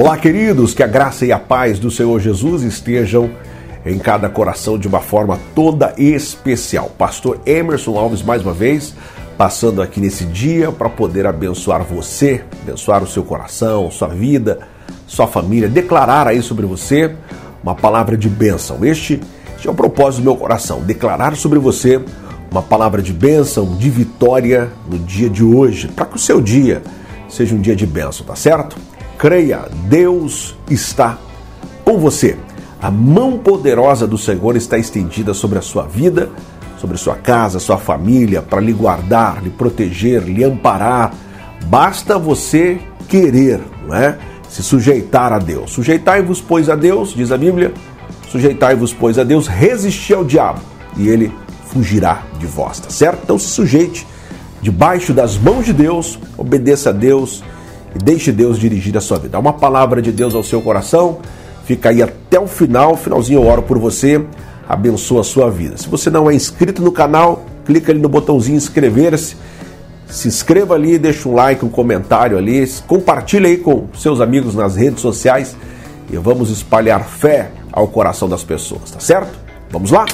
Olá, queridos, que a graça e a paz do Senhor Jesus estejam em cada coração de uma forma toda especial. Pastor Emerson Alves, mais uma vez, passando aqui nesse dia para poder abençoar você, abençoar o seu coração, sua vida, sua família, declarar aí sobre você uma palavra de bênção. Este, este é o propósito do meu coração, declarar sobre você uma palavra de bênção, de vitória no dia de hoje, para que o seu dia seja um dia de bênção, tá certo? Creia, Deus está com você. A mão poderosa do Senhor está estendida sobre a sua vida, sobre sua casa, sua família, para lhe guardar, lhe proteger, lhe amparar. Basta você querer, não é? Se sujeitar a Deus. Sujeitai-vos, pois, a Deus, diz a Bíblia. Sujeitai-vos, pois, a Deus, resistir ao diabo, e ele fugirá de vós, tá certo? Então se sujeite debaixo das mãos de Deus, obedeça a Deus e deixe Deus dirigir a sua vida. Dá uma palavra de Deus ao seu coração, fica aí até o final, finalzinho eu oro por você, abençoa a sua vida. Se você não é inscrito no canal, clica ali no botãozinho inscrever-se, se inscreva ali, deixa um like, um comentário ali, compartilhe aí com seus amigos nas redes sociais e vamos espalhar fé ao coração das pessoas, tá certo? Vamos lá?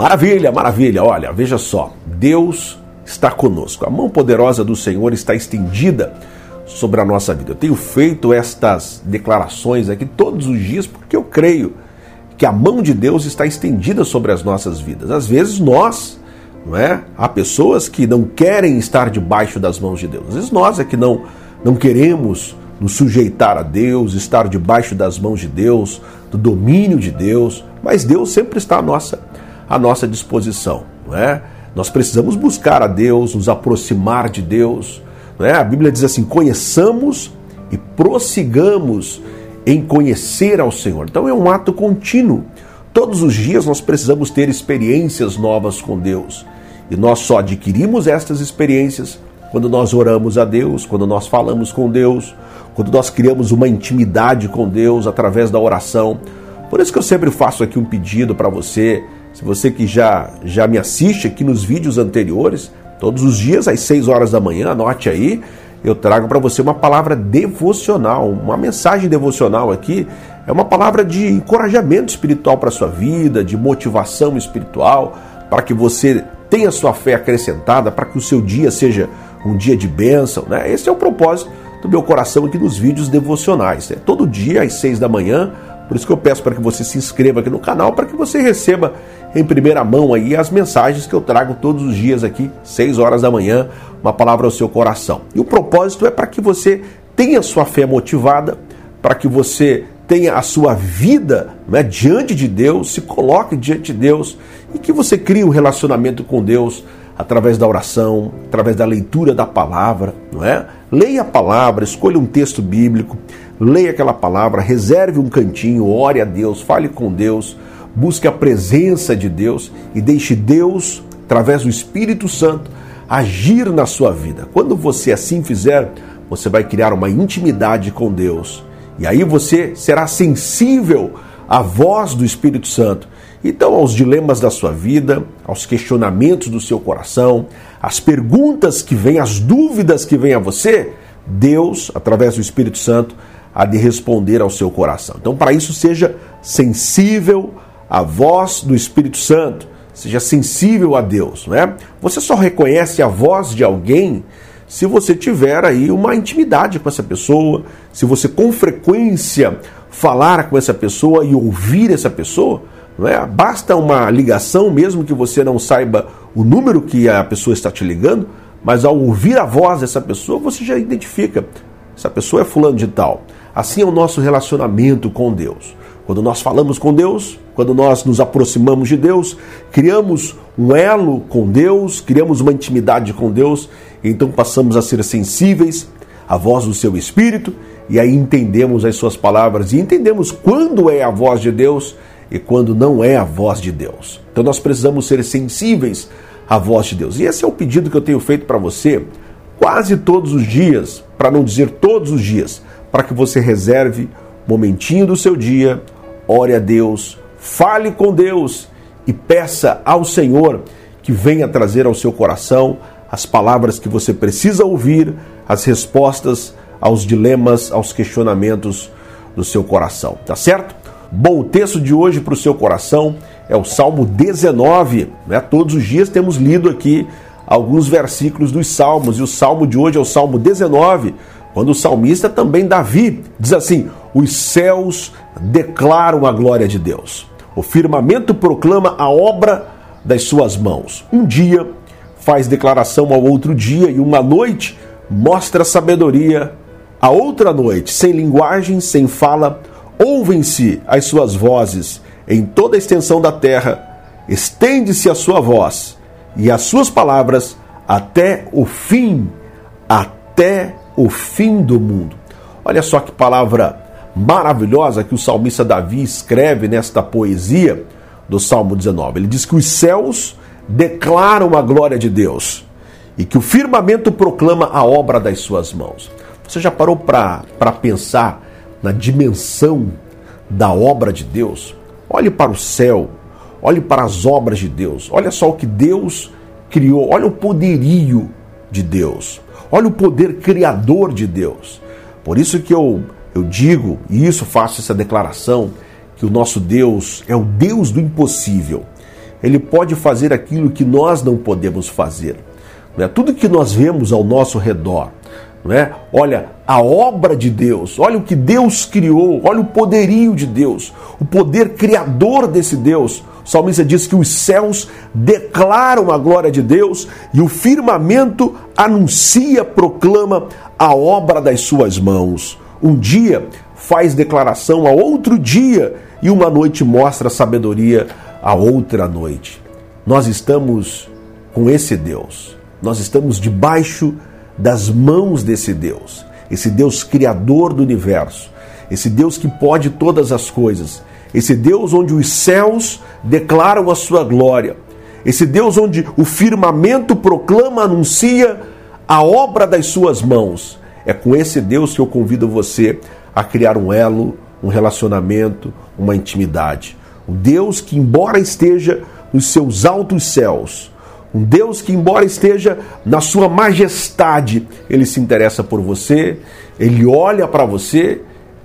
Maravilha, maravilha. Olha, veja só. Deus está conosco. A mão poderosa do Senhor está estendida sobre a nossa vida. Eu tenho feito estas declarações aqui todos os dias porque eu creio que a mão de Deus está estendida sobre as nossas vidas. Às vezes nós, não é? Há pessoas que não querem estar debaixo das mãos de Deus. Às vezes nós é que não não queremos nos sujeitar a Deus, estar debaixo das mãos de Deus, do domínio de Deus, mas Deus sempre está à nossa à nossa disposição. Não é? Nós precisamos buscar a Deus, nos aproximar de Deus. Não é? A Bíblia diz assim: conheçamos e prossigamos em conhecer ao Senhor. Então é um ato contínuo. Todos os dias nós precisamos ter experiências novas com Deus. E nós só adquirimos estas experiências quando nós oramos a Deus, quando nós falamos com Deus, quando nós criamos uma intimidade com Deus através da oração. Por isso que eu sempre faço aqui um pedido para você se você que já, já me assiste aqui nos vídeos anteriores, todos os dias às 6 horas da manhã, anote aí, eu trago para você uma palavra devocional, uma mensagem devocional aqui. É uma palavra de encorajamento espiritual para a sua vida, de motivação espiritual, para que você tenha sua fé acrescentada, para que o seu dia seja um dia de bênção. Né? Esse é o propósito do meu coração aqui nos vídeos devocionais. Né? Todo dia às 6 da manhã, por isso que eu peço para que você se inscreva aqui no canal, para que você receba em primeira mão aí as mensagens que eu trago todos os dias aqui, 6 horas da manhã, uma palavra ao seu coração. E o propósito é para que você tenha sua fé motivada, para que você tenha a sua vida né, diante de Deus, se coloque diante de Deus e que você crie um relacionamento com Deus através da oração, através da leitura da palavra, não é? Leia a palavra, escolha um texto bíblico, leia aquela palavra, reserve um cantinho, ore a Deus, fale com Deus, busque a presença de Deus e deixe Deus, através do Espírito Santo, agir na sua vida. Quando você assim fizer, você vai criar uma intimidade com Deus. E aí você será sensível à voz do Espírito Santo. Então, aos dilemas da sua vida, aos questionamentos do seu coração, às perguntas que vêm, às dúvidas que vêm a você, Deus, através do Espírito Santo, há de responder ao seu coração. Então, para isso, seja sensível a voz do Espírito Santo, seja sensível a Deus, não é? Você só reconhece a voz de alguém se você tiver aí uma intimidade com essa pessoa, se você com frequência falar com essa pessoa e ouvir essa pessoa, não é? Basta uma ligação, mesmo que você não saiba o número que a pessoa está te ligando, mas ao ouvir a voz dessa pessoa, você já identifica. Essa pessoa é fulano de tal. Assim é o nosso relacionamento com Deus. Quando nós falamos com Deus, quando nós nos aproximamos de Deus, criamos um elo com Deus, criamos uma intimidade com Deus, então passamos a ser sensíveis à voz do seu Espírito e aí entendemos as suas palavras e entendemos quando é a voz de Deus e quando não é a voz de Deus. Então nós precisamos ser sensíveis à voz de Deus. E esse é o pedido que eu tenho feito para você quase todos os dias, para não dizer todos os dias, para que você reserve momentinho do seu dia, ore a Deus, fale com Deus e peça ao Senhor que venha trazer ao seu coração as palavras que você precisa ouvir, as respostas aos dilemas, aos questionamentos do seu coração, tá certo? Bom, o texto de hoje para o seu coração é o Salmo 19. Né? Todos os dias temos lido aqui alguns versículos dos Salmos, e o Salmo de hoje é o Salmo 19, quando o salmista também Davi diz assim: Os céus declaram a glória de Deus, o firmamento proclama a obra das suas mãos. Um dia faz declaração ao outro dia, e uma noite mostra sabedoria. A outra noite, sem linguagem, sem fala, ouvem-se as suas vozes. Em toda a extensão da terra, estende-se a sua voz e as suas palavras até o fim, até o fim do mundo. Olha só que palavra maravilhosa que o salmista Davi escreve nesta poesia do Salmo 19. Ele diz que os céus declaram a glória de Deus e que o firmamento proclama a obra das suas mãos. Você já parou para pensar na dimensão da obra de Deus, olhe para o céu, olhe para as obras de Deus, olha só o que Deus criou, olha o poderio de Deus, olha o poder criador de Deus. Por isso que eu, eu digo, e isso faço essa declaração, que o nosso Deus é o Deus do impossível. Ele pode fazer aquilo que nós não podemos fazer. Não é? Tudo que nós vemos ao nosso redor, não é? Olha a obra de Deus, olha o que Deus criou, olha o poderio de Deus, o poder criador desse Deus. Salmista diz que os céus declaram a glória de Deus e o firmamento anuncia, proclama a obra das suas mãos. Um dia faz declaração a outro dia e uma noite mostra sabedoria a outra noite. Nós estamos com esse Deus, nós estamos debaixo das mãos desse Deus, esse Deus criador do universo, esse Deus que pode todas as coisas, esse Deus onde os céus declaram a sua glória, esse Deus onde o firmamento proclama, anuncia a obra das suas mãos. É com esse Deus que eu convido você a criar um elo, um relacionamento, uma intimidade. O Deus que, embora esteja nos seus altos céus, um Deus que, embora esteja na sua majestade, ele se interessa por você, ele olha para você,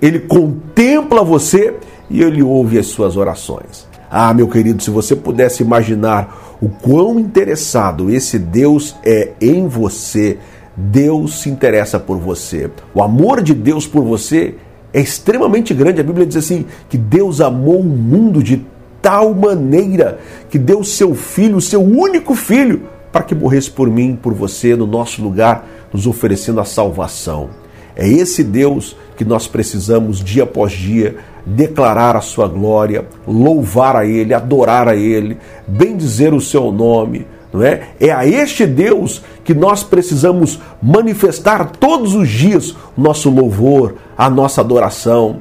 ele contempla você e ele ouve as suas orações. Ah, meu querido, se você pudesse imaginar o quão interessado esse Deus é em você, Deus se interessa por você. O amor de Deus por você é extremamente grande. A Bíblia diz assim: que Deus amou o mundo de tal maneira que deu seu filho, seu único filho, para que morresse por mim, por você, no nosso lugar, nos oferecendo a salvação. É esse Deus que nós precisamos, dia após dia, declarar a sua glória, louvar a Ele, adorar a Ele, bendizer o seu nome. Não é? é a este Deus que nós precisamos manifestar todos os dias o nosso louvor, a nossa adoração.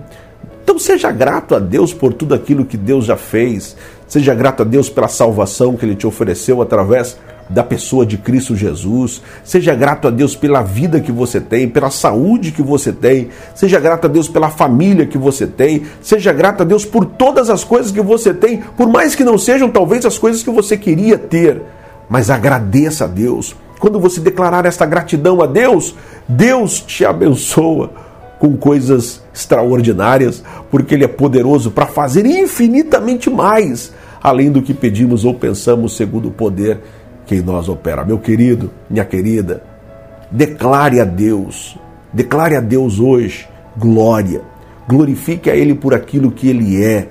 Então seja grato a Deus por tudo aquilo que Deus já fez. Seja grato a Deus pela salvação que Ele te ofereceu através da pessoa de Cristo Jesus. Seja grato a Deus pela vida que você tem, pela saúde que você tem. Seja grato a Deus pela família que você tem. Seja grato a Deus por todas as coisas que você tem, por mais que não sejam talvez as coisas que você queria ter. Mas agradeça a Deus. Quando você declarar esta gratidão a Deus, Deus te abençoa com coisas extraordinárias, porque Ele é poderoso para fazer infinitamente mais, além do que pedimos ou pensamos, segundo o poder que em nós opera. Meu querido, minha querida, declare a Deus, declare a Deus hoje glória, glorifique a Ele por aquilo que Ele é,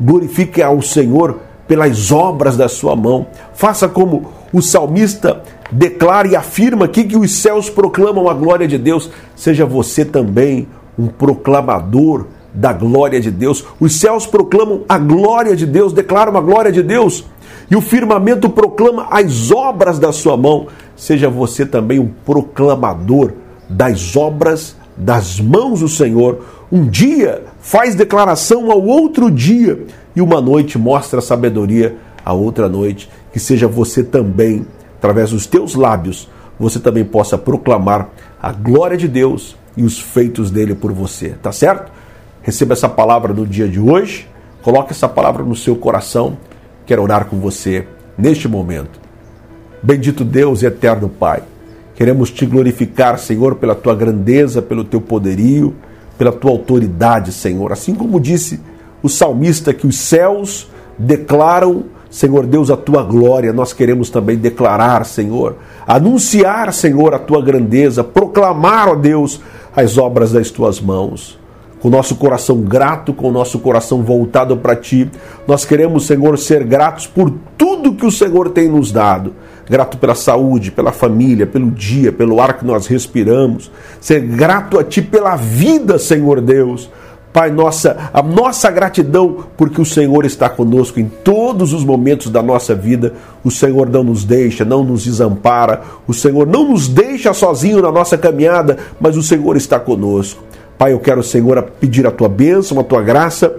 glorifique ao Senhor pelas obras da sua mão, faça como o salmista declara e afirma aqui que os céus proclamam a glória de Deus. Seja você também um proclamador da glória de Deus. Os céus proclamam a glória de Deus, declaram a glória de Deus. E o firmamento proclama as obras da sua mão. Seja você também um proclamador das obras das mãos do Senhor. Um dia faz declaração ao outro dia, e uma noite mostra sabedoria a outra noite. Que seja você também através dos teus lábios, você também possa proclamar a glória de Deus e os feitos dele por você, tá certo? Receba essa palavra no dia de hoje, coloque essa palavra no seu coração quero orar com você neste momento. Bendito Deus e eterno Pai, queremos te glorificar, Senhor, pela tua grandeza, pelo teu poderio, pela tua autoridade, Senhor. Assim como disse o salmista que os céus declaram Senhor Deus, a tua glória, nós queremos também declarar, Senhor, anunciar, Senhor, a tua grandeza, proclamar, ó Deus, as obras das tuas mãos. Com o nosso coração grato, com o nosso coração voltado para ti, nós queremos, Senhor, ser gratos por tudo que o Senhor tem nos dado. Grato pela saúde, pela família, pelo dia, pelo ar que nós respiramos. Ser grato a ti pela vida, Senhor Deus Pai, nossa, a nossa gratidão, porque o Senhor está conosco em todos os momentos da nossa vida. O Senhor não nos deixa, não nos desampara. O Senhor não nos deixa sozinho na nossa caminhada, mas o Senhor está conosco. Pai, eu quero, Senhor, pedir a tua bênção, a tua graça,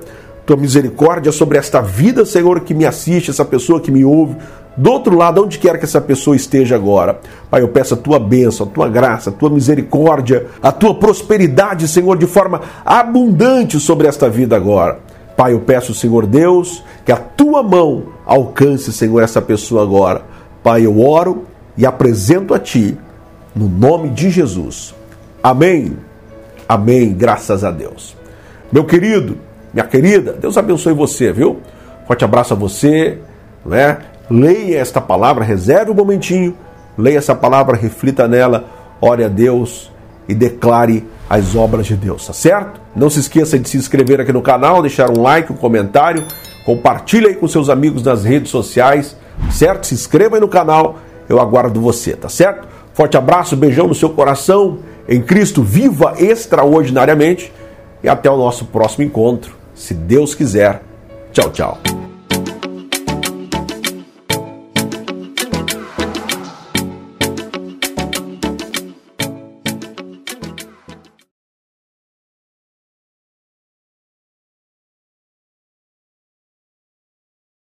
tua misericórdia sobre esta vida, Senhor, que me assiste, essa pessoa que me ouve, do outro lado, onde quer que essa pessoa esteja agora. Pai, eu peço a tua bênção, a tua graça, a tua misericórdia, a tua prosperidade, Senhor, de forma abundante sobre esta vida agora. Pai, eu peço, Senhor Deus, que a tua mão alcance, Senhor, essa pessoa agora. Pai, eu oro e apresento a ti, no nome de Jesus. Amém. Amém. Graças a Deus. Meu querido, minha querida, Deus abençoe você, viu? Forte abraço a você, não é? leia esta palavra, reserve um momentinho, leia essa palavra, reflita nela, ore a Deus e declare as obras de Deus, tá certo? Não se esqueça de se inscrever aqui no canal, deixar um like, um comentário, compartilhe aí com seus amigos nas redes sociais, certo? Se inscreva aí no canal, eu aguardo você, tá certo? Forte abraço, beijão no seu coração, em Cristo, viva extraordinariamente e até o nosso próximo encontro, se Deus quiser. Tchau, tchau.